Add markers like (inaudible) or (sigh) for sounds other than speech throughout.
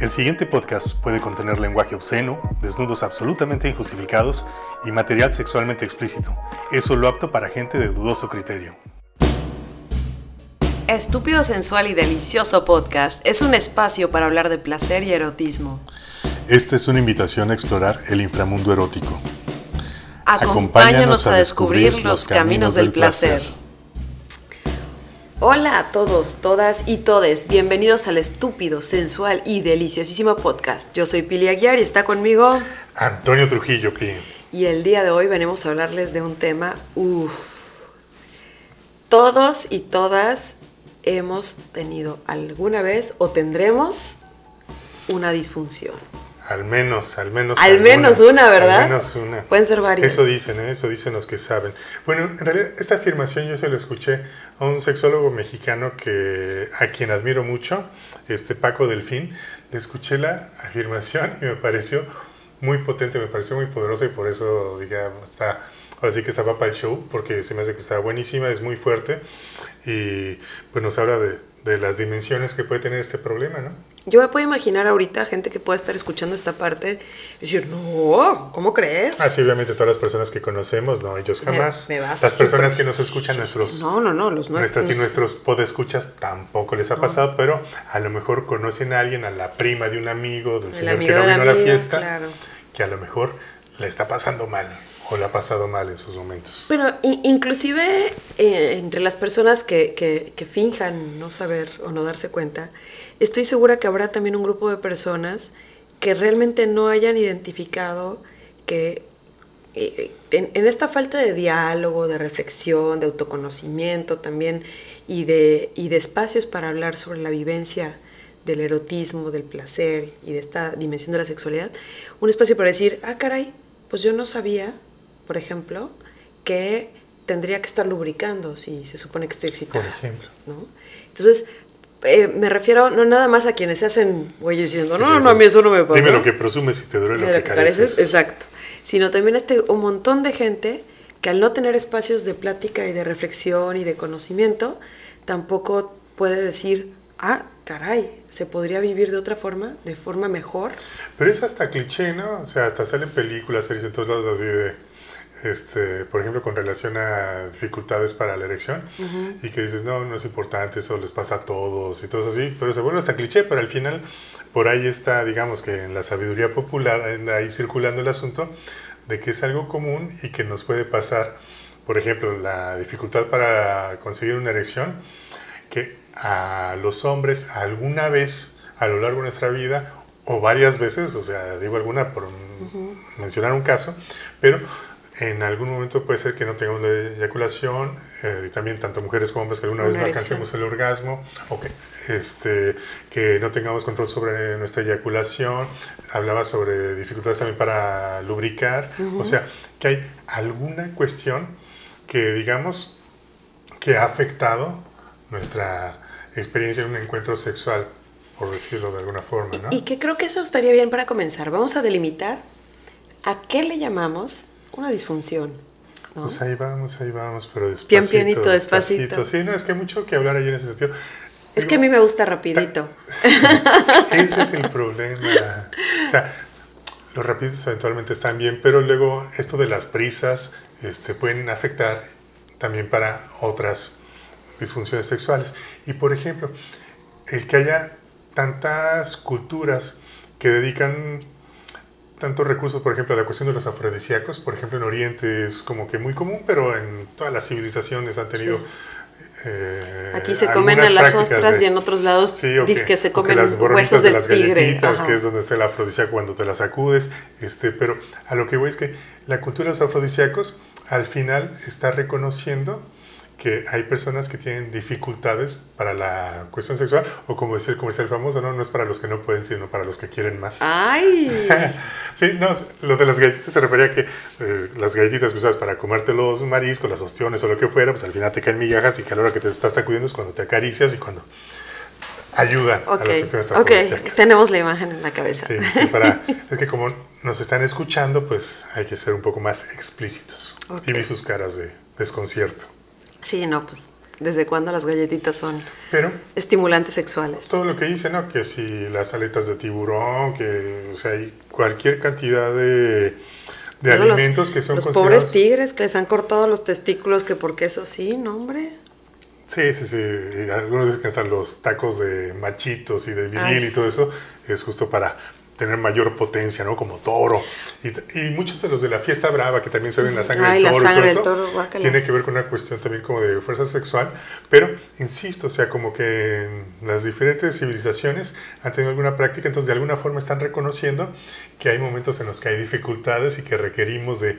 El siguiente podcast puede contener lenguaje obsceno, desnudos absolutamente injustificados y material sexualmente explícito. Es solo apto para gente de dudoso criterio. Estúpido Sensual y Delicioso Podcast es un espacio para hablar de placer y erotismo. Esta es una invitación a explorar el inframundo erótico. Acompáñanos a descubrir los caminos del placer. Hola a todos, todas y todes. Bienvenidos al estúpido, sensual y deliciosísimo podcast. Yo soy Pili Aguiar y está conmigo Antonio Trujillo, Pi. Y el día de hoy venimos a hablarles de un tema, uff. Todos y todas hemos tenido alguna vez o tendremos una disfunción. Al menos, al menos. Al menos una, ¿verdad? Al menos una. Pueden ser varias. Eso dicen, ¿eh? eso dicen los que saben. Bueno, en realidad esta afirmación yo se la escuché a un sexólogo mexicano que a quien admiro mucho, este Paco Delfín. Le escuché la afirmación y me pareció muy potente, me pareció muy poderosa y por eso ah, está, ahora sí que estaba para el show, porque se me hace que está buenísima, es muy fuerte y pues nos habla de, de las dimensiones que puede tener este problema, ¿no? Yo me puedo imaginar ahorita gente que pueda estar escuchando esta parte y decir, no, ¿cómo crees? Ah, sí, obviamente todas las personas que conocemos, no, ellos jamás. Me- me vas las personas que nos escuchan, nuestros, No, no, no, los nuestras nuestros. y nuestros podescuchas tampoco les ha pasado, pero a lo mejor conocen a alguien, a la prima de un amigo, del El señor que no vino a la fiesta, claro. que a lo mejor le está pasando mal o le ha pasado mal en sus momentos. Pero inclusive eh, entre las personas que, que, que finjan no saber o no darse cuenta, estoy segura que habrá también un grupo de personas que realmente no hayan identificado que eh, en, en esta falta de diálogo, de reflexión, de autoconocimiento también y de, y de espacios para hablar sobre la vivencia del erotismo, del placer y de esta dimensión de la sexualidad, un espacio para decir, ah, caray, pues yo no sabía, por ejemplo, que tendría que estar lubricando si se supone que estoy excitada. Por ejemplo. ¿no? Entonces, eh, me refiero no nada más a quienes se hacen güeyes diciendo, no, no, a mí eso no me pasa. Dime lo que presumes y te duele lo que, lo que careces, careces. exacto. Sino también este un montón de gente que al no tener espacios de plática y de reflexión y de conocimiento, tampoco puede decir, ah, caray, se podría vivir de otra forma, de forma mejor. Pero es hasta cliché, ¿no? O sea, hasta salen películas, series en todos lados así de, este, por ejemplo, con relación a dificultades para la erección, y que dices, no, no es importante, eso les pasa a todos y todo así, pero se vuelve hasta cliché, pero al final por ahí está, digamos que en la sabiduría popular, ahí circulando el asunto de que es algo común y que nos puede pasar, por ejemplo, la dificultad para conseguir una erección, que a los hombres alguna vez a lo largo de nuestra vida o varias veces, o sea, digo alguna por mencionar un caso, pero en algún momento puede ser que no tengamos la eyaculación, eh, y también tanto mujeres como hombres que alguna vez Una no erección. alcancemos el orgasmo, o que, este, que no tengamos control sobre nuestra eyaculación, hablaba sobre dificultades también para lubricar, o sea, que hay alguna cuestión que digamos que ha afectado nuestra experiencia en un encuentro sexual, por decirlo de alguna forma, ¿no? Y que creo que eso estaría bien para comenzar. Vamos a delimitar a qué le llamamos una disfunción. ¿no? Pues ahí vamos, ahí vamos, pero despacito. Pian pianito, despacito. Sí, no, es que hay mucho que hablar ahí en ese sentido. es que a mí me gusta rapidito. Ese es el problema. O sea, los rapiditos eventualmente están bien, pero luego esto de las prisas este, pueden afectar también para otras disfunciones sexuales. Y por ejemplo, el que haya tantas culturas que dedican tantos recursos, por ejemplo, la cuestión de los afrodisíacos, por ejemplo, en Oriente es como que muy común, pero en todas las civilizaciones han tenido... Sí. eh, Aquí se comen a las ostras de- y en otros lados Sí, o dice que se comen las huesos de del las tigre. galletitas, que es donde está el afrodisíaco cuando te la sacudes. Este, pero a lo que voy es que la cultura de los afrodisíacos al final está reconociendo que hay personas que tienen dificultades para la cuestión sexual, o como decía el comercial famoso, no, no es para los que no pueden, sino para los que quieren más. ¡Ay! (laughs) Sí, no, lo de las galletitas se refería a que eh, las galletitas que usas para comerte los mariscos, las ostiones o lo que fuera, pues al final te caen migajas y que a la hora que te estás sacudiendo es cuando te acaricias y cuando ayudan a Ok, las ok, tenemos la imagen en la cabeza. Sí, sí, para, es que como nos están escuchando, pues hay que ser un poco más explícitos. Ok. Y vi sus caras de desconcierto. Sí, no, pues desde cuándo las galletitas son Pero estimulantes sexuales. todo lo que dice, ¿no? Que si las aletas de tiburón, que, o sea, hay cualquier cantidad de, de Luego los- alimentos que son Los considerados... pobres tigres que les han cortado los testículos, que porque eso sí, no, hombre. Sí, sí, sí. Algunos dicen que hasta los tacos de machitos y de viril Ay, y todo eso es justo para tener mayor potencia, ¿no? Como toro. Y, y muchos de los de la fiesta brava, que también se ven la sangre Ay, del la toro sangre y del todo toro, eso, guácalas. tiene que ver con una cuestión también como de fuerza sexual. Pero, insisto, o sea, como que las diferentes civilizaciones han tenido alguna práctica, entonces de alguna forma están reconociendo que hay momentos en los que hay dificultades y que requerimos de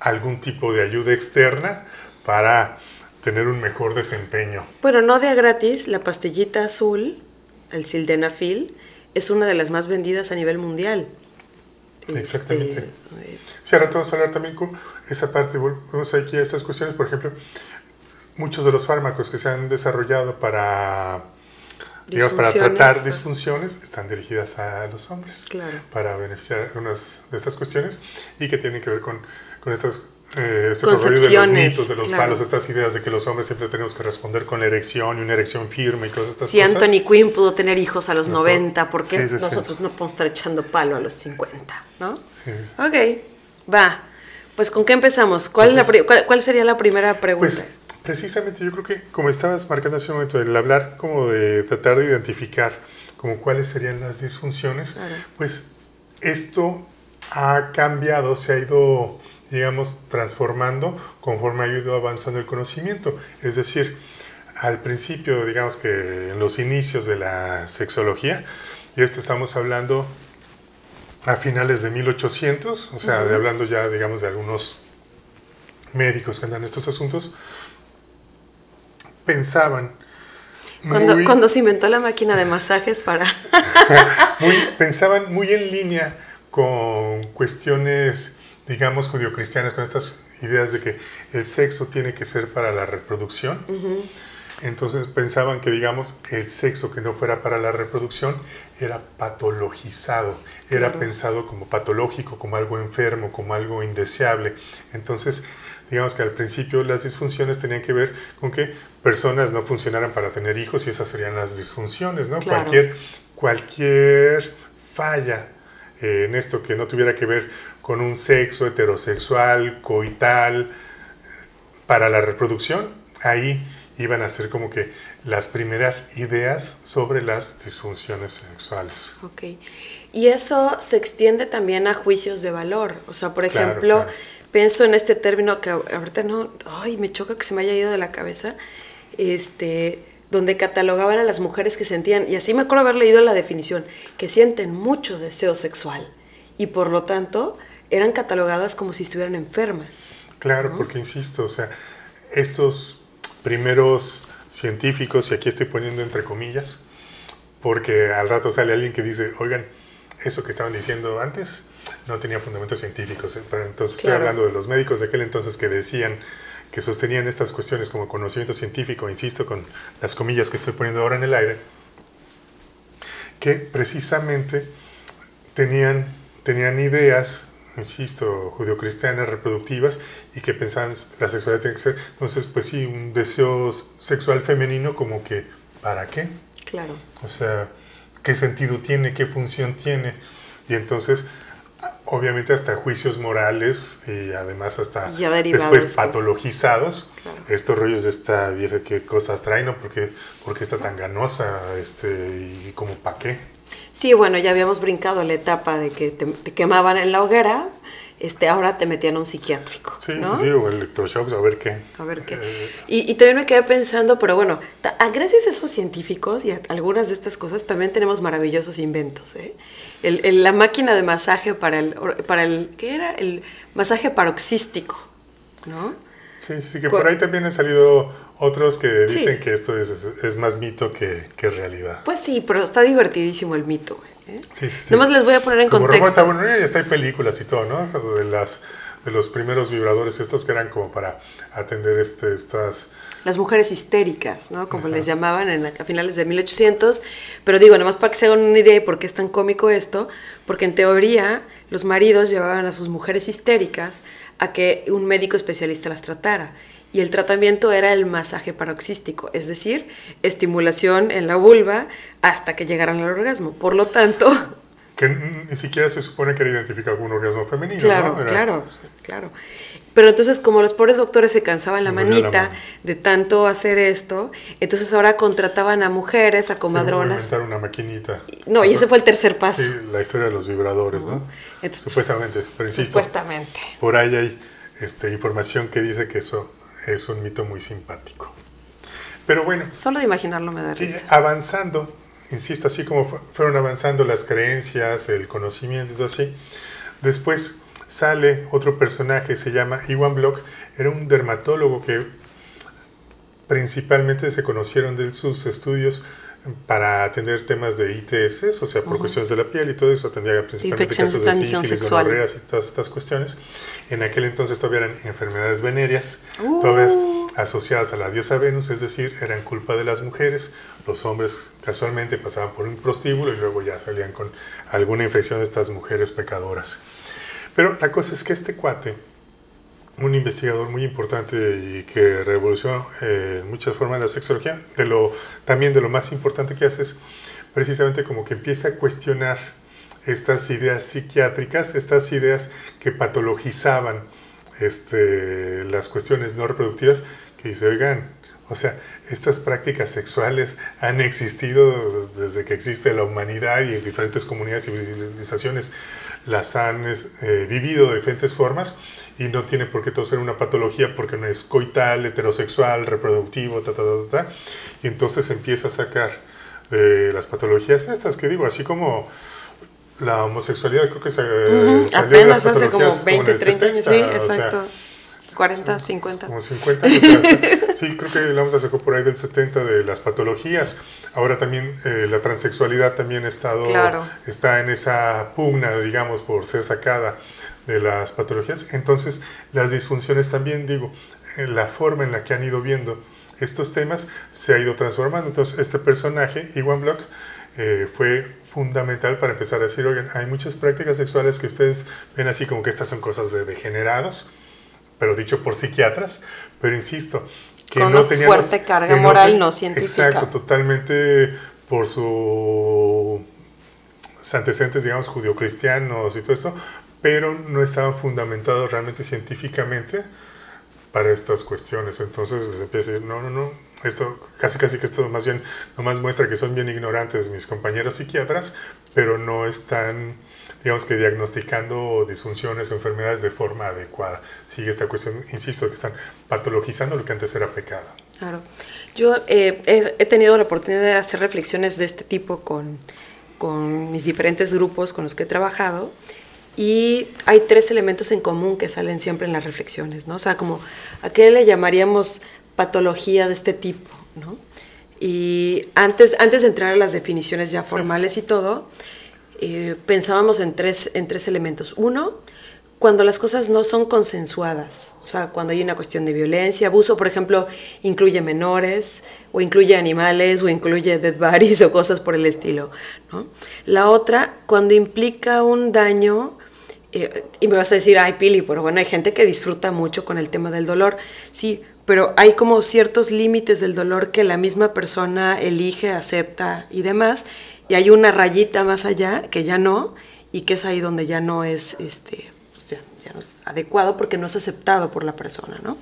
algún tipo de ayuda externa para tener un mejor desempeño. Bueno, no de a gratis, la pastillita azul, el sildenafil, es una de las más vendidas a nivel mundial. Exactamente. eh, Sí, ahora vamos a hablar también con esa parte, volvemos aquí a estas cuestiones, por ejemplo, muchos de los fármacos que se han desarrollado para, digamos, para tratar disfunciones están dirigidas a los hombres, Claro. para beneficiar unas de estas cuestiones y que tienen que ver con, con estas... Eh, este rollo de los Concepciones, mitos, de los claro. palos, estas ideas de que los hombres siempre tenemos que responder con la erección y una erección firme y todas estas Si cosas. Anthony Quinn pudo tener hijos a los Noso- 90, ¿por qué Sí, sí, sí. nosotros no podemos estar echando palo a los 50? ¿No? Sí. Ok, va. Pues ¿con qué empezamos? ¿Cuál, la cuál, cuál sería la primera pregunta? Pues precisamente yo creo que como estabas marcando hace un momento, el hablar como de tratar de identificar como cuáles serían las disfunciones, Claro. pues esto ha cambiado, se ha ido, digamos, transformando conforme ha ido avanzando el conocimiento. Es decir, al principio, digamos que en los inicios de la sexología, y esto estamos hablando a finales de 1800, o sea, de hablando ya, digamos, de algunos médicos que andan en estos asuntos, pensaban cuando, muy, cuando se inventó la máquina de masajes para... (laughs) muy- pensaban muy en línea con cuestiones, digamos, judio-cristianas, con estas ideas de que el sexo tiene que ser para la reproducción. Entonces pensaban que, digamos, el sexo que no fuera para la reproducción era patologizado, era pensado como patológico, como algo enfermo, como algo indeseable. Entonces, digamos que al principio las disfunciones tenían que ver con que personas no funcionaran para tener hijos y esas serían las disfunciones, ¿no? Claro. Cualquier, cualquier falla eh, en esto que no tuviera que ver con un sexo heterosexual, coital, para la reproducción, ahí iban a ser como que las primeras ideas sobre las disfunciones sexuales. Ok. Y eso se extiende también a juicios de valor. O sea, por Claro, ejemplo, claro. pienso en este término que ahorita no, ay, me choca que se me haya ido de la cabeza, este, donde catalogaban a las mujeres que sentían, y así me acuerdo haber leído la definición, que sienten mucho deseo sexual y por lo tanto eran catalogadas como si estuvieran enfermas. Claro, porque insisto, o sea, estos primeros científicos, y aquí estoy poniendo entre comillas, porque al rato sale alguien que dice, oigan, eso que estaban diciendo antes no tenía fundamentos científicos. ¿eh? Entonces estoy Claro. hablando de los médicos de aquel entonces que decían que sostenían estas cuestiones como conocimiento científico, insisto, con las comillas que estoy poniendo ahora en el aire, que precisamente tenían, tenían ideas, insisto, judio-cristianas, reproductivas, y que pensaban la sexualidad tiene que ser, entonces, pues sí, un deseo sexual femenino como que, ¿para qué? Claro. O sea, ¿qué sentido tiene? ¿Qué función tiene? Y entonces, obviamente hasta juicios morales y además hasta Ya después patologizados. Claro. Estos rollos de esta vieja, ¿qué cosas trae? ¿No? ¿Por qué, por qué está tan ganosa? Este, ¿Y como para qué? Sí, bueno, ya habíamos brincado la etapa de que te, te quemaban en la hoguera, este, ahora te metían a un psiquiátrico. Sí, ¿no? sí, sí, o electroshocks, a ver qué. A ver qué. Eh, Y, y también me quedé pensando, pero bueno, ta- a- gracias a esos científicos y a algunas de estas cosas también tenemos maravillosos inventos. ¿eh? El- el- la máquina de masaje para el, para el, ¿qué era? El masaje paroxístico, ¿no? Sí, sí, que por ahí también han salido otros que Sí. dicen que esto es, es más mito que, que realidad. Pues sí, pero está divertidísimo el mito. ¿eh? Sí, sí, sí. Nomás les voy a poner en Como contexto. está bueno, ya está hay películas y todo, ¿no? De las de los primeros vibradores estos que eran como para atender este estas Las mujeres histéricas, ¿no? Como les llamaban en la- a finales de 1800. Pero digo, nomás para que se hagan una idea de por qué es tan cómico esto, porque en teoría los maridos llevaban a sus mujeres histéricas a que un médico especialista las tratara. Y el tratamiento era el masaje paroxístico, es decir, estimulación en la vulva hasta que llegaran al orgasmo. Por lo tanto... (laughs) Que ni siquiera se supone que era identificado con un orgasmo femenino. Claro, ¿no? claro, claro. Pero entonces, como los pobres doctores se cansaban la manita de tanto hacer esto, entonces ahora contrataban a mujeres, a comadronas. Sí, una maquinita. No, y ese fue el tercer paso. Sí, la historia de los vibradores, ¿no? supuestamente, pero insisto. Supuestamente. Por ahí hay este, información que dice que eso es un mito muy simpático. Pero bueno. Solo de imaginarlo me da risa. Avanzando, insisto, así como fueron avanzando las creencias, el conocimiento y todo así, después sale otro personaje, se llama Iwan Block, era un dermatólogo que principalmente se conocieron de sus estudios para atender temas de ITS, o sea, por cuestiones de la piel y todo eso, atendía principalmente casos de, transmisión sexual. y todas estas cuestiones. En aquel entonces todavía eran enfermedades venéreas, todas uh. asociadas a la diosa Venus, es decir, eran culpa de las mujeres. Los hombres casualmente pasaban por un prostíbulo y luego ya salían con alguna infección de estas mujeres pecadoras. Pero la cosa es que este cuate, un investigador muy importante y que revolucionó eh, en muchas formas la sexología, también de lo más importante que hace es precisamente como que empieza a cuestionar estas ideas psiquiátricas, estas ideas que patologizaban este, las cuestiones no reproductivas, que dice, oigan, o sea, estas prácticas sexuales han existido desde que existe la humanidad y en diferentes comunidades y civilizaciones las han eh, vivido de diferentes formas y no tiene por qué todo ser una patología porque no es coital, heterosexual, reproductivo, ta, ta, ta, ta, Y entonces empieza a sacar eh, las patologías estas que digo, así como la homosexualidad creo que se, uh apenas hace como 20, 30 años, sí, exacto. 40, 50. Como 50 sí, creo que la onda sacó por ahí del 70 de las patologías. Ahora también eh, la transexualidad también ha estado, está en esa pugna, digamos, por ser sacada de las patologías. Entonces, las disfunciones también, digo, en la forma en la que han ido viendo estos temas se ha ido transformando. Entonces, este personaje, Iwan Block, eh, fue fundamental para empezar a decir, oigan, hay muchas prácticas sexuales que ustedes ven así como que estas son cosas de degenerados pero dicho por psiquiatras, pero insisto, que Con no una fuerte carga moral no, científica. Exacto, totalmente por sus antecedentes, digamos, judio-cristianos y todo esto, pero no estaban fundamentados realmente científicamente para estas cuestiones. Entonces les empieza a decir, no, no, no, esto casi casi que esto más bien nomás muestra que son bien ignorantes mis compañeros psiquiatras, pero no están digamos que diagnosticando disfunciones o enfermedades de forma adecuada. Sigue esta cuestión, insisto, que están patologizando lo que antes era pecado. Claro. Yo eh, he, tenido la oportunidad de hacer reflexiones de este tipo con, con mis diferentes grupos con los que he trabajado y hay tres elementos en común que salen siempre en las reflexiones, ¿no? O sea, como a qué le llamaríamos patología de este tipo, ¿no? Y antes, antes de entrar a las definiciones ya formales y todo, eh, pensábamos en tres, en tres elementos. Uno, cuando las cosas no son consensuadas, o sea, cuando hay una cuestión de violencia, abuso, por ejemplo, incluye menores, o incluye animales, o incluye dead bodies, o cosas por el estilo. ¿no? La otra, cuando implica un daño, y me vas a decir, ay, Pili, pero bueno, hay gente que disfruta mucho con el tema del dolor, sí, pero hay como ciertos límites del dolor que la misma persona elige, acepta y demás, y hay una rayita más allá que ya no, y que es ahí donde ya no es, este, pues ya, no es adecuado porque no es aceptado por la persona, ¿no?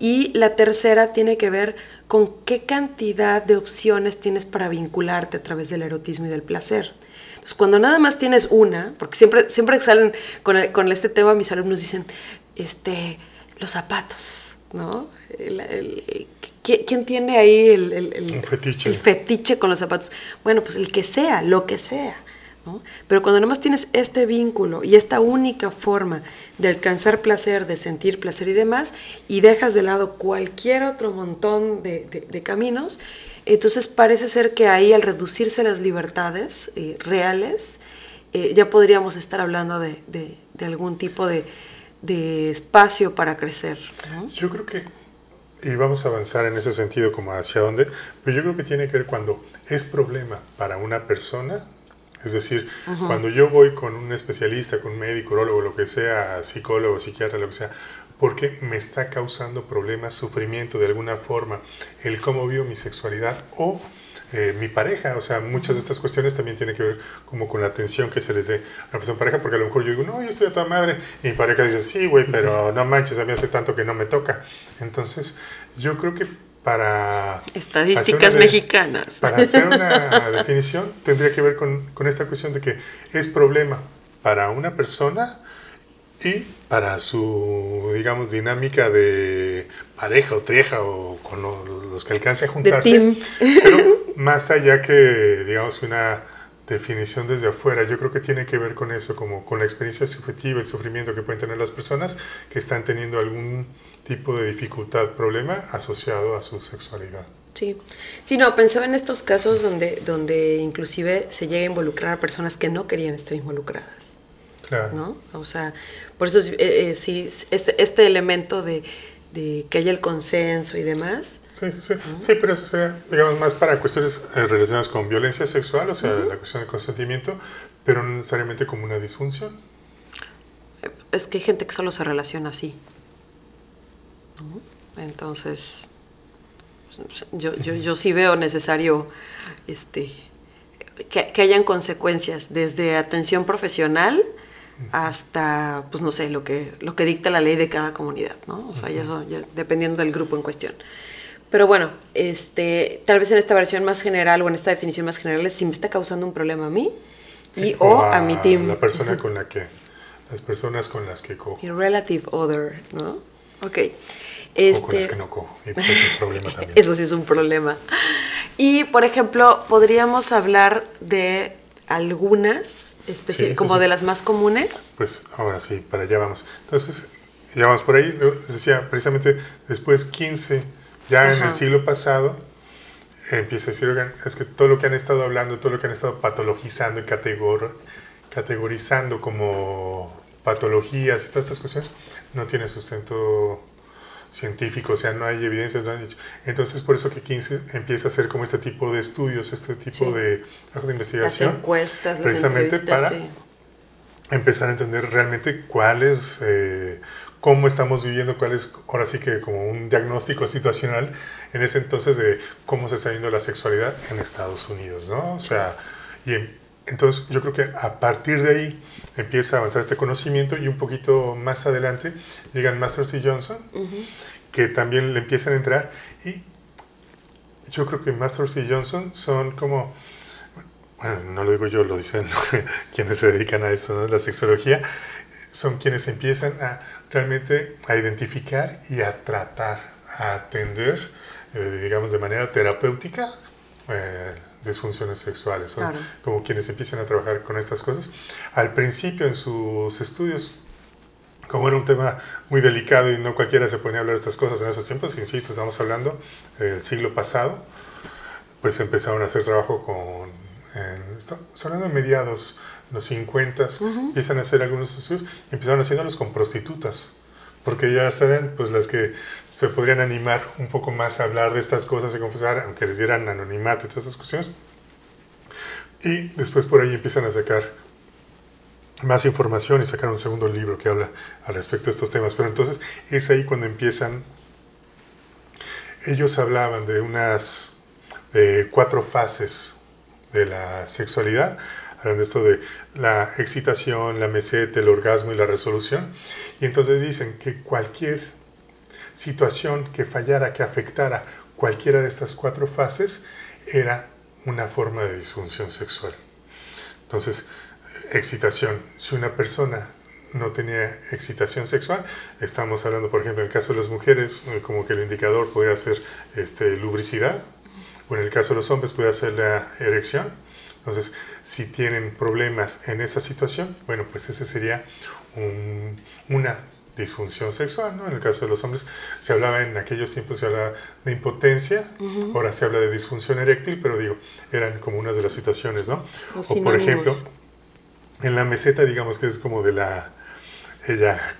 Y la tercera tiene que ver con qué cantidad de opciones tienes para vincularte a través del erotismo y del placer. Entonces, cuando nada más tienes una, porque siempre, siempre salen con, con este tema, mis alumnos dicen, este, los zapatos, ¿no? ¿Quién tiene ahí el, fetiche. el, fetiche. con los zapatos? Bueno, pues el que sea, lo que sea. ¿No? Pero cuando nomás tienes este vínculo y esta única forma de alcanzar placer, de sentir placer y demás, y dejas de lado cualquier otro montón de, caminos, entonces parece ser que ahí al reducirse las libertades eh, reales, eh, ya podríamos estar hablando de, algún tipo de, espacio para crecer. Yo creo que y vamos a avanzar en ese sentido como hacia dónde, pero yo creo que tiene que ver cuando es problema para una persona, es decir, cuando yo voy con un especialista, con un médico, urologo, lo que sea, psicólogo, psiquiatra, lo que sea, porque me está causando problemas, sufrimiento de alguna forma, el cómo vivo mi sexualidad o eh, mi pareja. O sea, muchas de estas cuestiones también tienen que ver como con la atención que se les dé a la persona pareja, porque a lo mejor yo digo, no, yo estoy a toda madre, y mi pareja dice, sí, güey, pero no manches, a mí hace tanto que no me toca. Entonces, yo creo que para... Estadísticas mexicanas. Para hacer una (laughs) definición, tendría que ver con, con esta cuestión de que es problema para una persona y para su, digamos, dinámica de pareja o trieja o con los que alcance a juntarse. Pero (laughs) más allá que, digamos, una definición desde afuera, yo creo que tiene que ver con eso, como con la experiencia subjetiva, el sufrimiento que pueden tener las personas que están teniendo algún tipo de dificultad, problema asociado a su sexualidad. Sí, sí, no, pensaba en estos casos donde, donde inclusive se llega a involucrar a personas que no querían estar involucradas. Claro. ¿No? O sea, por eso eh, eh, sí, este, este elemento de, de, que haya el consenso y demás. Sí, sí, sí. Sí, pero eso sería, digamos, más para cuestiones eh, relacionadas con violencia sexual, o sea, la cuestión del consentimiento, pero no necesariamente como una disfunción. Es que hay gente que solo se relaciona así. Entonces, yo, yo, yo sí veo necesario este, que, que hayan consecuencias desde atención profesional hasta, pues no sé, lo que, lo que dicta la ley de cada comunidad, ¿no? O sea, eso, dependiendo del grupo en cuestión. Pero bueno, este, tal vez en esta versión más general o en esta definición más general es si me está causando un problema a mí y o, a, mi team. La persona con la que, las personas con las que cojo. Y relative other, ¿no? Ok. Este, o con las que no cojo. Y pues es problema también. (laughs) Eso sí es un problema. Y, por ejemplo, podríamos hablar de algunas, como de las más comunes. Pues ahora sí, para allá vamos. Entonces, ya vamos por ahí. Les decía, precisamente después 15, ya en el siglo pasado, empieza a decir, oigan, es que todo lo que han estado hablando, todo lo que han estado patologizando y categor, categorizando como patologías y todas estas cuestiones, no tiene sustento científico, o sea, no hay evidencias, no han dicho. Entonces, por eso que 15 empieza a hacer como este tipo de estudios, este tipo de, de, investigación. Las encuestas, precisamente para empezar a entender realmente cuál es, eh, cómo estamos viviendo, cuál es, ahora sí que como un diagnóstico situacional en ese entonces de cómo se está viendo la sexualidad en Estados Unidos, ¿no? O sea, y entonces yo creo que a partir de ahí empieza a avanzar este conocimiento y un poquito más adelante llegan Masters y Johnson, que también le empiezan a entrar y yo creo que Masters y Johnson son como, bueno, no lo digo yo, lo dicen (laughs) quienes se dedican a esto, ¿no? la sexología, son quienes empiezan a realmente a identificar y a tratar, a atender, eh, digamos, de manera terapéutica. Eh, disfunciones sexuales, son como quienes empiezan a trabajar con estas cosas. Al principio en sus estudios, como era un tema muy delicado y no cualquiera se ponía a hablar de estas cosas en esos tiempos, insisto, estamos hablando del siglo pasado, pues empezaron a hacer trabajo con, estamos hablando de mediados, los 50, empiezan a hacer algunos estudios y empezaron haciéndolos con prostitutas, porque ya estaban pues las que se podrían animar un poco más a hablar de estas cosas y confesar, aunque les dieran anonimato y todas estas cuestiones. Y después por ahí empiezan a sacar más información y sacar un segundo libro que habla al respecto de estos temas. Pero entonces es ahí cuando empiezan, ellos hablaban de unas cuatro fases de la sexualidad, hablan de esto de la excitación, la meseta, el orgasmo y la resolución. Y entonces dicen que cualquier situación que fallara, que afectara cualquiera de estas cuatro fases, era una forma de disfunción sexual. Entonces, excitación. Si una persona no tenía excitación sexual, estamos hablando, por ejemplo, en el caso de las mujeres, eh, como que el indicador podría ser este, lubricidad, o en el caso de los hombres puede ser la erección. Entonces, si tienen problemas en esa situación, bueno, pues ese sería una disfunción sexual, ¿no? En el caso de los hombres se hablaba en aquellos tiempos se hablaba de impotencia, ahora se habla de disfunción eréctil, pero digo, eran como unas de las situaciones, ¿no? o por ejemplo, en la meseta, digamos que es como de la, ella,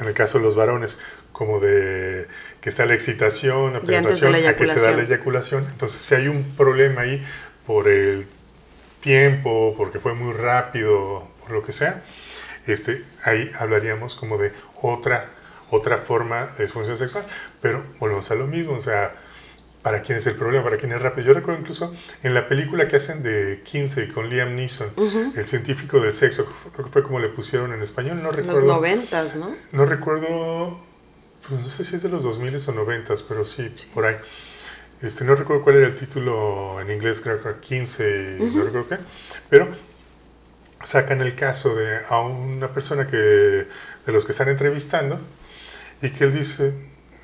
en el caso de los varones, como de que está la excitación, la penetración, a que se da la eyaculación. Entonces, si hay un problema ahí por el tiempo, porque fue muy rápido, por lo que sea, este, ahí hablaríamos como de otra, otra forma de disfunción sexual. Pero volvemos a lo mismo, o sea, para quién es el problema, para quién es rápido. Yo recuerdo incluso en la película que hacen de 15 con Liam Neeson, el científico del sexo, creo que fue como le pusieron en español, no recuerdo. Los noventas, ¿no? No recuerdo, pues no sé si es de los 2000 o noventas, pero sí, por ahí. Este, no recuerdo cuál era el título en inglés, creo que 15, no recuerdo qué, pero sacan el caso de a una persona que de los que están entrevistando y que él dice,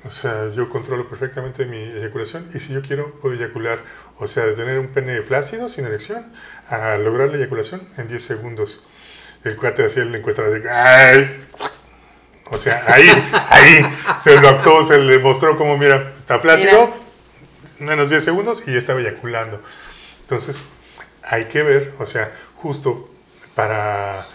o sea, yo controlo perfectamente mi eyaculación y si yo quiero puedo eyacular, o sea, de tener un pene flácido sin erección a lograr la eyaculación en 10 segundos. El cuate hacía la encuesta así, ¡ay! O sea, ahí, (laughs) ahí se lo actuó, se le mostró como, mira, está flácido, menos 10 segundos y ya estaba eyaculando. Entonces, hay que ver, o sea, justo para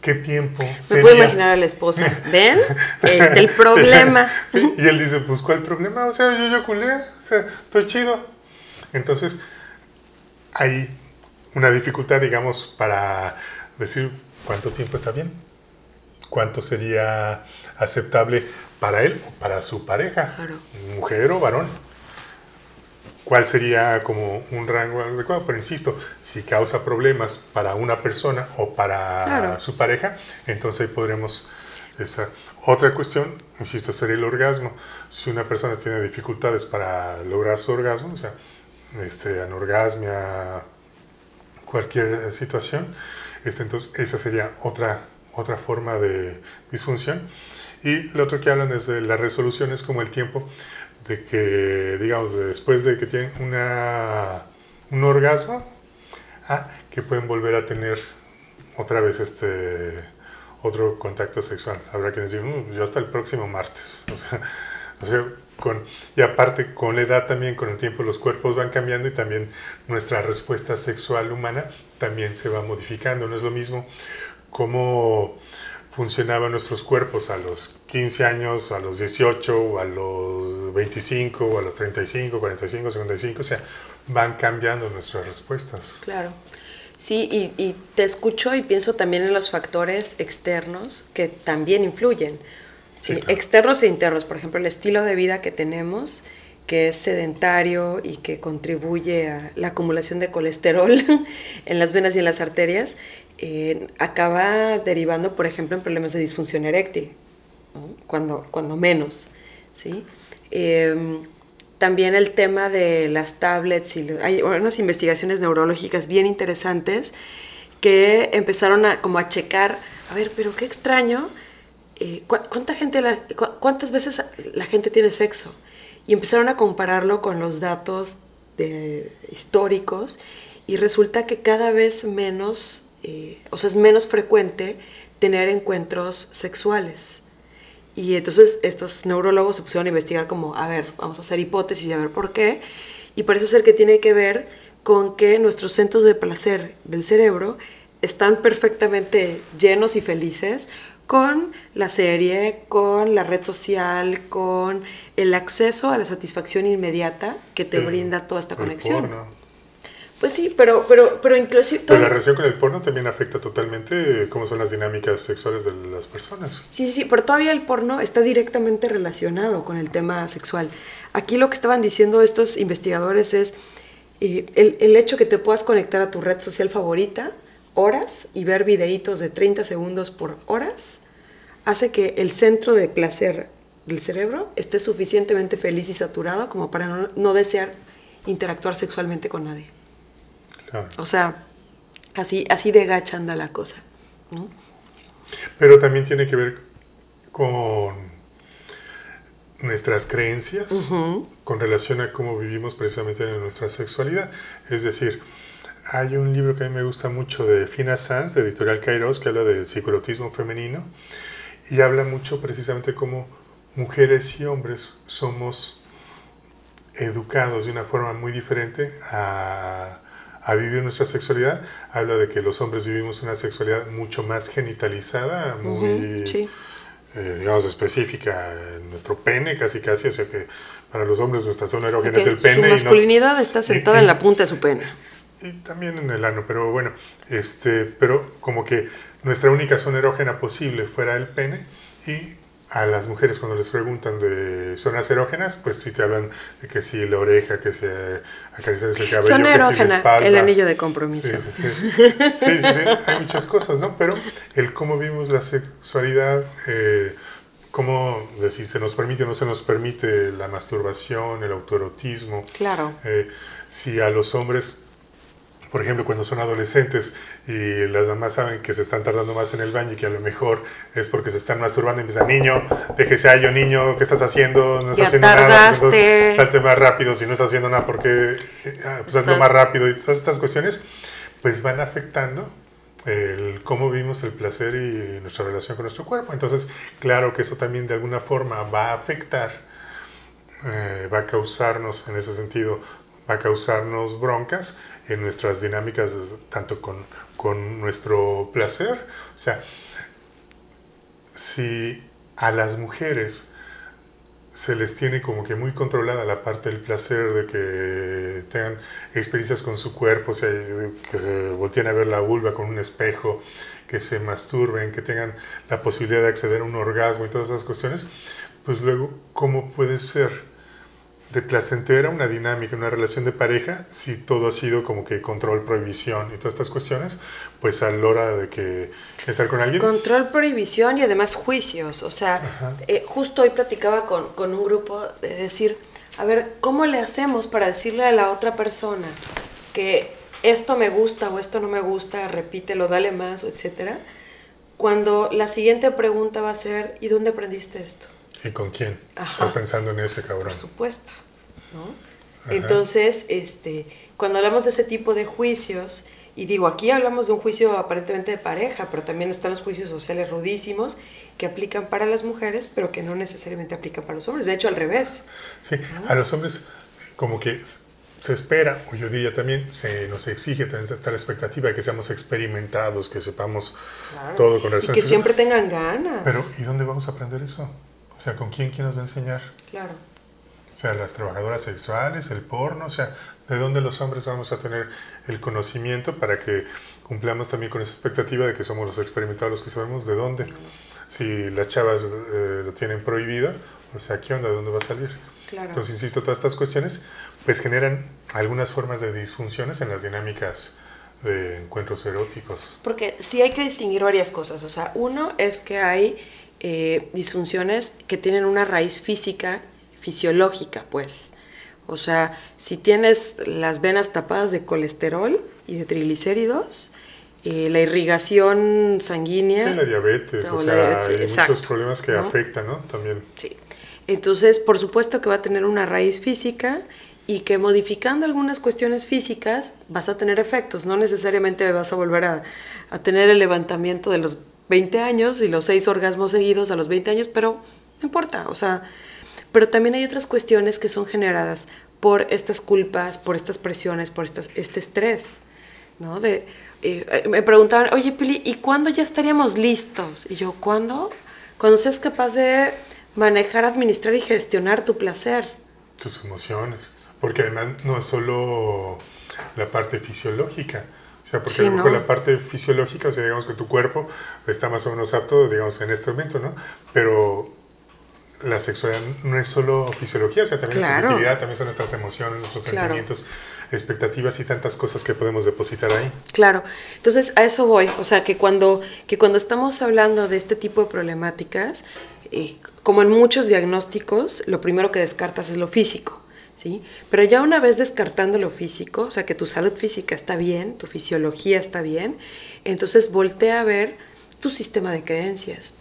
qué tiempo. Me puedo imaginar a la esposa. ¿Ven? Este el problema. y él dice, pues ¿cuál problema? O sea, yo eyaculé, o sea, estoy chido. Entonces, hay una dificultad, digamos, para decir cuánto tiempo está bien, cuánto sería aceptable para él o para su pareja, mujer o varón cuál sería como un rango adecuado, pero insisto, si causa problemas para una persona o para su pareja, entonces podremos esa. Otra cuestión, insisto, sería el orgasmo. Si una persona tiene dificultades para lograr su orgasmo, o sea, este, anorgasmia, cualquier situación, este, entonces esa sería otra, otra forma de disfunción. Y lo otro que hablan es de las resoluciones como el tiempo de que, digamos, después de que tienen una, un orgasmo, ah, que pueden volver a tener otra vez este otro contacto sexual. Habrá quienes digan, mm, yo hasta el próximo martes. (laughs) O sea, con, y aparte con la edad también, con el tiempo los cuerpos van cambiando y también nuestra respuesta sexual humana también se va modificando. No es lo mismo como funcionaban nuestros cuerpos a los 15 años, a los 18, a los 25, a los 35, 45, 55, o sea, van cambiando nuestras respuestas. Claro. Sí, y, te escucho y pienso también en los factores externos que también influyen. Externos e internos, por ejemplo, el estilo de vida que tenemos, que es sedentario y que contribuye a la acumulación de colesterol (laughs) en las venas y en las arterias, eh, acaba derivando, por ejemplo, en problemas de disfunción eréctil, cuando, cuando menos. ¿sí? Em, también el tema de las tablets, y hay unas investigaciones neurológicas bien interesantes que empezaron a, como a checar, a ver, pero qué extraño, eh, ¿cuánta gente ¿cuántas veces la gente tiene sexo? Y empezaron a compararlo con los datos de, históricos y resulta que cada vez menos eh, o sea, es menos frecuente tener encuentros sexuales. Y entonces estos neurólogos se pusieron a investigar como, a ver, vamos a hacer hipótesis y a ver por qué. Y parece ser que tiene que ver con que nuestros centros de placer del cerebro están perfectamente llenos y felices con la serie, con la red social, con el acceso a la satisfacción inmediata que te brinda toda esta conexión. Pues sí, pero, pero, pero inclusive... Pero la relación con el porno también afecta totalmente cómo son las dinámicas sexuales de las personas. Sí, sí, sí, pero todavía el porno está directamente relacionado con el tema sexual. Aquí lo que estaban diciendo estos investigadores es eh, el, el, hecho que te puedas conectar a tu red social favorita horas y ver videitos de 30 segundos por horas hace que el centro de placer del cerebro esté suficientemente feliz y saturado como para no, no desear interactuar sexualmente con nadie. O sea, así, así de gacha anda la cosa. Pero también tiene que ver con nuestras creencias con relación a cómo vivimos precisamente en nuestra sexualidad. Es decir, hay un libro que a mí me gusta mucho de Fina Sanz, de Editorial Kairos, que habla del psicotismo femenino y habla mucho precisamente cómo mujeres y hombres somos educados de una forma muy diferente a a vivir nuestra sexualidad, habla de que los hombres vivimos una sexualidad mucho más genitalizada, muy, eh, digamos, específica. Nuestro pene, casi casi, o sea que para los hombres nuestra zona erógena es el pene. Su masculinidad está sentada en la punta de su pene. Y también en el ano, pero bueno, este, pero como que nuestra única zona erógena posible fuera el pene y a las mujeres cuando les preguntan de zonas erógenas, pues sí te hablan de que si la oreja, que si acaricias el cabello, Zona que erógena, espalda. el anillo de compromiso. Sí, sí, sí. Sí, sí, sí. Hay muchas cosas, ¿no? Pero el cómo vimos la sexualidad, eh, cómo si se nos permite o no se nos permite la masturbación, el autoerotismo. Claro. Eh, si a los hombres por ejemplo, cuando son adolescentes y las mamás saben que se están tardando más en el baño y que a lo mejor es porque se están masturbando y empiezan, niño, déjese ahí, yo niño, ¿qué estás haciendo? No estás Ya haciendo nada. tardaste. Entonces, salte más rápido, si no estás haciendo nada, porque ah, pues, Estás- más rápido y todas estas cuestiones, pues van afectando el cómo vivimos el placer y nuestra relación con nuestro cuerpo. Entonces, claro que eso también de alguna forma va a afectar eh, va a causarnos, en ese sentido, va a causarnos broncas en nuestras dinámicas, tanto con, con nuestro placer. O sea, si a las mujeres se les tiene como que muy controlada la parte del placer, de que tengan experiencias con su cuerpo, o sea, que se volteen a ver la vulva con un espejo, que se masturben, que tengan la posibilidad de acceder a un orgasmo y todas esas cuestiones, pues luego, ¿cómo puede ser de placentera una dinámica, una relación de pareja, si todo ha sido como que control, prohibición y todas estas cuestiones, pues a la hora de que estar con alguien, Control, prohibición y además juicios. O sea, eh, justo hoy platicaba con, con un grupo de decir, a ver, ¿cómo le hacemos para decirle a la otra persona que esto me gusta o esto no me gusta, repítelo, dale más, etcétera? Cuando la siguiente pregunta va a ser, ¿y dónde aprendiste esto? ¿Y con quién? Ajá. Estás pensando en ese cabrón. Por supuesto, ¿no? Entonces, este, cuando hablamos de ese tipo de juicios, y digo, aquí hablamos de un juicio aparentemente de pareja, pero también están los juicios sociales rudísimos que aplican para las mujeres, pero que no necesariamente aplican para los hombres. De hecho, al revés. Sí, a los hombres como que se espera, o yo diría también, se nos exige tener esta expectativa de que seamos experimentados, que sepamos todo con Y relación a que siempre tengan ganas. Pero, ¿y dónde vamos a aprender eso? O sea, ¿con quién, quién nos va a enseñar? Claro. O sea, las trabajadoras sexuales, el porno, o sea, ¿de dónde los hombres vamos a tener el conocimiento para que cumplamos también con esa expectativa de que somos los experimentados los que sabemos de dónde? Si las chavas eh, lo tienen prohibido, o sea, ¿qué onda? ¿De dónde va a salir? Claro. Entonces, insisto, todas estas cuestiones pues generan algunas formas de disfunciones en las dinámicas de encuentros eróticos. Porque sí hay que distinguir varias cosas. O sea, uno es que hay eh, disfunciones que tienen una raíz física, fisiológica, pues. O sea, si tienes las venas tapadas de colesterol y de triglicéridos, eh, la irrigación sanguínea. Sí, la diabetes, O sea, diabetes, hay exacto, muchos problemas que ¿no? afectan, ¿no? También. Sí. Entonces, por supuesto que va a tener una raíz física y que modificando algunas cuestiones físicas vas a tener efectos. No necesariamente vas a volver a, a tener el levantamiento de los 20 años y los seis orgasmos seguidos a los 20 años, pero no importa. O sea, pero también hay otras cuestiones que son generadas por estas culpas, por estas presiones, por estas, este estrés. ¿no? De, eh, me preguntaban, oye Pili, ¿y cuándo ya estaríamos listos? Y yo, ¿cuándo? Cuando seas capaz de manejar, administrar y gestionar tu placer. tus emociones. Porque además no es solo la parte fisiológica. O sea, porque Sí, a lo mejor ¿no? la parte fisiológica, o sea, digamos que tu cuerpo está más o menos apto, digamos, en este momento, ¿no? Pero la sexualidad no es solo fisiología, o sea, también Claro. es subjetividad, también son nuestras emociones, nuestros Claro. sentimientos, expectativas y tantas cosas que podemos depositar ahí. Claro, entonces a eso voy, o sea, que cuando, que cuando estamos hablando de este tipo de problemáticas, eh, como en muchos diagnósticos, lo primero que descartas es lo físico, ¿sí? Pero ya una vez descartando lo físico, o sea, que tu salud física está bien, tu fisiología está bien, entonces voltea a ver tu sistema de creencias.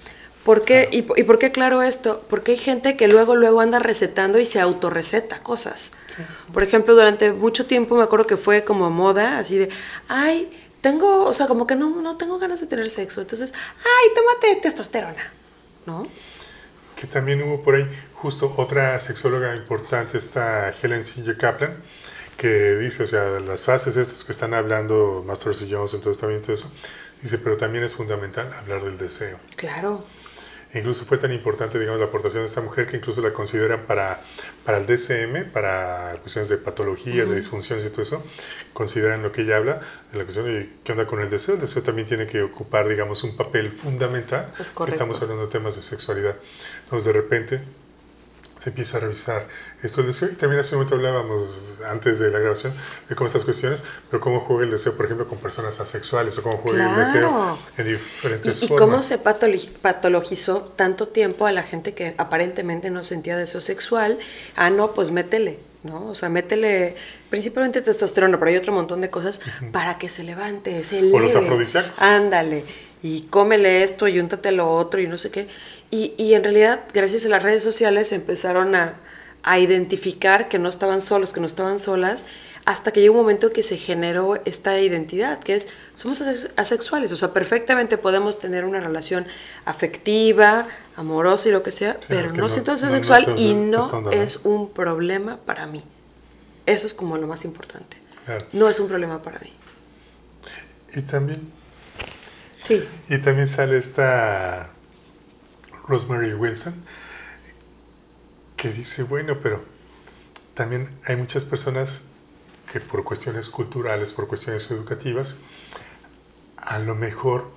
¿Por qué? ¿Y, po- ¿Y por qué claro esto? Porque hay gente que luego, luego anda recetando y se autorreceta cosas. Por ejemplo, durante mucho tiempo me acuerdo que fue como moda, así de, ay, tengo, o sea, como que no, no tengo ganas de tener sexo. Entonces, ay, tómate testosterona, ¿no? Que también hubo por ahí justo otra sexóloga importante, esta Helen Singer Kaplan, que dice, o sea, las fases estas que están hablando Masters y Johnson, todo, también todo eso, dice, pero también es fundamental hablar del deseo. Claro. incluso fue tan importante, digamos, la aportación de esta mujer que incluso la consideran para, para el DCM, para cuestiones de patologías, de disfunciones y todo eso, consideran lo que ella habla, de la cuestión de qué onda con el deseo. El deseo también tiene que ocupar, digamos, un papel fundamental. Estamos hablando de temas de sexualidad. Entonces, de repente, se empieza a revisar esto del deseo. Y también hace un momento hablábamos, antes de la grabación, de cómo estas cuestiones, pero cómo juega el deseo, por ejemplo, con personas asexuales o cómo juega el deseo en diferentes formas. Y cómo se patologizó tanto tiempo a la gente que aparentemente no sentía deseo sexual. Ah, no, pues métele. ¿no? O sea, métele principalmente testosterona, pero hay otro montón de cosas para que se levante, se eleve. O los afrodisíacos. Ándale. Y cómele esto y úntate lo otro y no sé qué. Y, y en realidad, gracias a las redes sociales, empezaron a, a identificar que no estaban solos, que no estaban solas, hasta que llegó un momento que se generó esta identidad, que es, somos asexuales, o sea, perfectamente podemos tener una relación afectiva, amorosa y lo que sea, pero no, siento deseo sexual y no es un problema para mí. Eso es como lo más importante. No es un problema para mí. Y también... Sí. Y también sale esta Rosemary Wilson, que dice, bueno, pero también hay muchas personas que por cuestiones culturales, por cuestiones educativas, a lo mejor,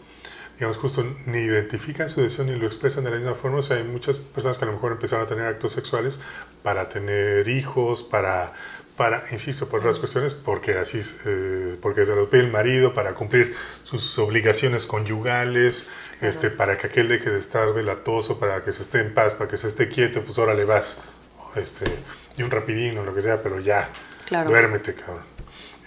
digamos, justo ni identifican su deseo ni lo expresan de la misma forma. O sea, hay muchas personas que a lo mejor empezaron a tener actos sexuales para tener hijos, para, para insisto, por otras cuestiones, porque así eh, porque se lo pide el marido, para cumplir sus obligaciones conyugales, este, para que aquel deje de estar delatoso, para que se esté en paz, para que se esté quieto, pues ahora le vas, este, y un rapidino, lo que sea, pero ya, duérmete, cabrón.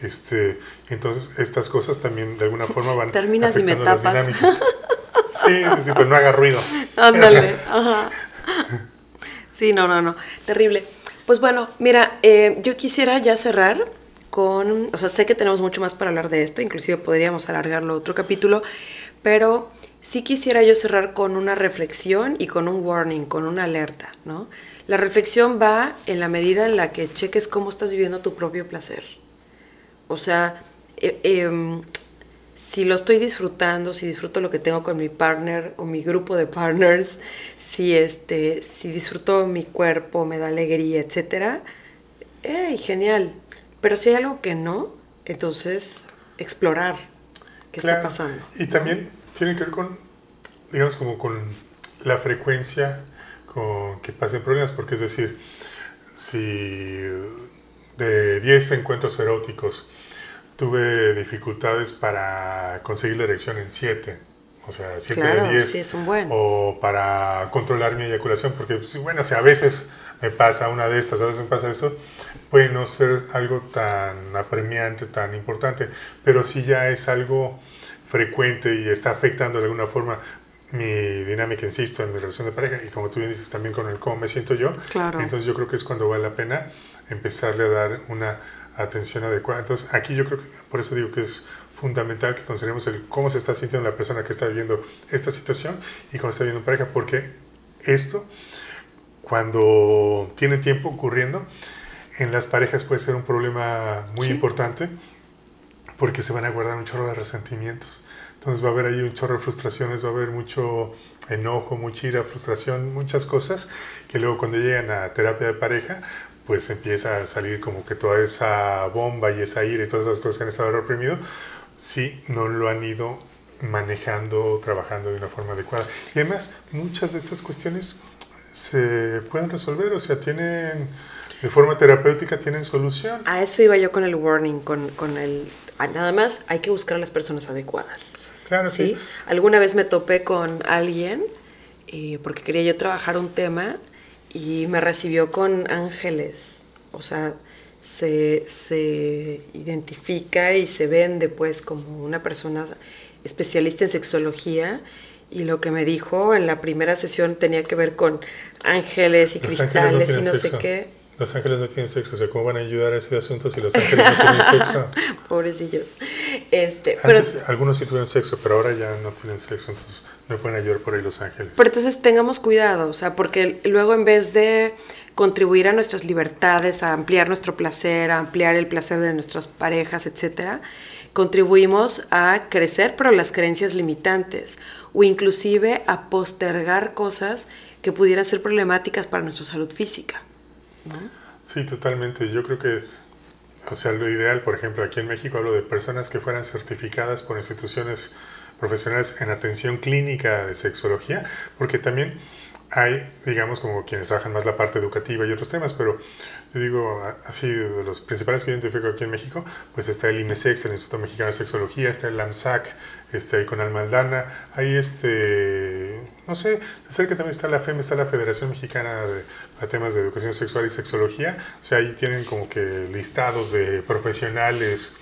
Este, entonces, estas cosas también de alguna forma van Terminas y me tapas. Sí, sí, sí, pero no haga ruido. (laughs) Ándale, (laughs) ajá. Sí, no, no, no, terrible. Pues bueno, mira, eh, yo quisiera ya cerrar con, o sea, sé que tenemos mucho más para hablar de esto, inclusive podríamos alargarlo otro capítulo, pero sí quisiera yo cerrar con una reflexión y con un warning, con una alerta, ¿no? La reflexión va en la medida en la que cheques cómo estás viviendo tu propio placer. O sea, eh, em, si lo estoy disfrutando, si disfruto lo que tengo con mi partner o mi grupo de partners, si, este, si disfruto mi cuerpo, me da alegría, etc. ¡Ey, genial! Pero si hay algo que no, entonces explorar qué está pasando. Y también tiene que ver con, digamos, como con la frecuencia con que pasen problemas, porque es decir, si de 10 encuentros eróticos tuve dificultades para conseguir la erección en 7, o sea, 7 de 10, sí, es un buen. o para controlar mi eyaculación, porque pues, bueno, si a veces me pasa una de estas, a veces me pasa esto, puede no ser algo tan apremiante, tan importante, pero si ya es algo frecuente y está afectando de alguna forma mi dinámica, insisto, en mi relación de pareja y como tú bien dices también con el cómo me siento yo, claro. entonces yo creo que es cuando vale la pena empezarle a dar una atención adecuada. Entonces aquí yo creo que, por eso digo que es fundamental que consideremos el cómo se está sintiendo la persona que está viviendo esta situación y cómo está viviendo pareja, porque esto, cuando tiene tiempo ocurriendo, en las parejas puede ser un problema muy importante porque se van a guardar un chorro de resentimientos. Entonces va a haber ahí un chorro de frustraciones, va a haber mucho enojo, mucha ira, frustración, muchas cosas que luego cuando llegan a terapia de pareja, pues empieza a salir como que toda esa bomba y esa ira y todas esas cosas que han estado reprimido, si no lo han ido manejando, trabajando de una forma adecuada. Y además, muchas de estas cuestiones se pueden resolver, o sea, tienen de forma terapéutica tienen solución. A eso iba yo con el warning, con, con el... Nada más hay que buscar a las personas adecuadas. Claro, sí. Alguna vez me topé con alguien eh, porque quería yo trabajar un tema y me recibió con ángeles. O sea, se, se identifica y se vende pues como una persona especialista en sexología y lo que me dijo en la primera sesión tenía que ver con ángeles y cristales y no sé qué. Los ángeles no tienen sexo, o sea, ¿cómo van a ayudar a ese asunto si los ángeles no tienen sexo? (laughs) Pobrecillos. Este, algunos sí tuvieron sexo, pero ahora ya no tienen sexo, entonces no pueden ayudar por ahí los ángeles. Pero entonces tengamos cuidado, o sea, porque luego en vez de contribuir a nuestras libertades, a ampliar nuestro placer, a ampliar el placer de nuestras parejas, etcétera, contribuimos a crecer pero las creencias limitantes o inclusive a postergar cosas que pudieran ser problemáticas para nuestra salud física. Sí, totalmente. Yo creo que, o sea, lo ideal, por ejemplo, aquí en México hablo de personas que fueran certificadas por instituciones profesionales en atención clínica de sexología, porque también hay, digamos, como quienes trabajan más la parte educativa y otros temas, pero yo digo, así, de los principales que identifico aquí en México, pues está el IMESEX, el Instituto Mexicano de Sexología, está el AMSAC, este, ahí con Almaldana, ahí este, no sé, cerca también está la FEM, está la Federación Mexicana de, temas de educación sexual y sexología, o sea, ahí tienen como que listados de profesionales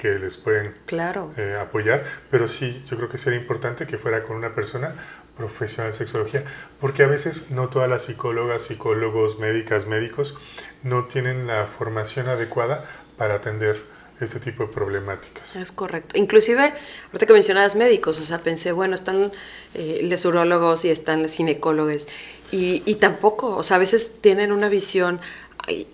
que les pueden claro. Eh, apoyar, pero sí, yo creo que sería importante que fuera con una persona profesional de sexología, porque a veces no todas las psicólogas, psicólogos, médicas, médicos no tienen la formación adecuada para atender este tipo de problemáticas. Es correcto. Inclusive, ahorita que mencionabas médicos, o sea, pensé, bueno, están eh, los urólogos y están los ginecólogos, y, y tampoco, o sea, a veces tienen una visión,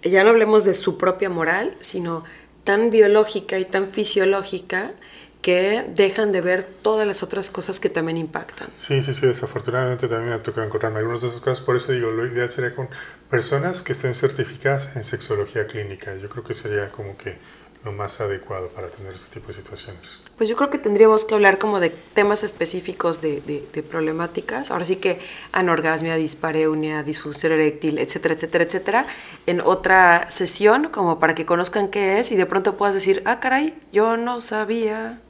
ya no hablemos de su propia moral, sino tan biológica y tan fisiológica que dejan de ver todas las otras cosas que también impactan. Sí, sí, sí, desafortunadamente también me ha tocado encontrarme algunas de esas cosas, por eso digo, lo ideal sería con personas que estén certificadas en sexología clínica. Yo creo que sería como que lo más adecuado para tener este tipo de situaciones. Pues yo creo que tendríamos que hablar como de temas específicos de, de, problemáticas, ahora sí que anorgasmia, dispareunia, disfunción eréctil, etcétera, etcétera, etcétera, en otra sesión como para que conozcan qué es y de pronto puedas decir, ah, caray, yo no sabía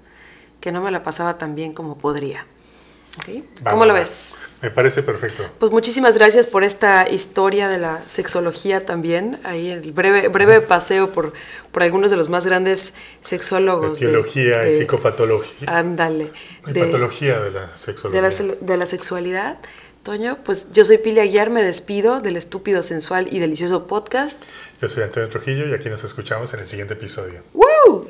que no me la pasaba tan bien como podría. ¿Cómo lo ves? Me parece perfecto. Pues muchísimas gracias por esta historia de la sexología también, ahí el breve, breve paseo por, por algunos de los más grandes sexólogos. De teología y psicopatología. Ándale. De, patología de la sexualidad. De la, sexualidad. Toño, pues yo soy Pili Aguiar, me despido del estúpido, sensual y delicioso podcast. Yo soy Antonio Trujillo y aquí nos escuchamos en el siguiente episodio. ¡Woo!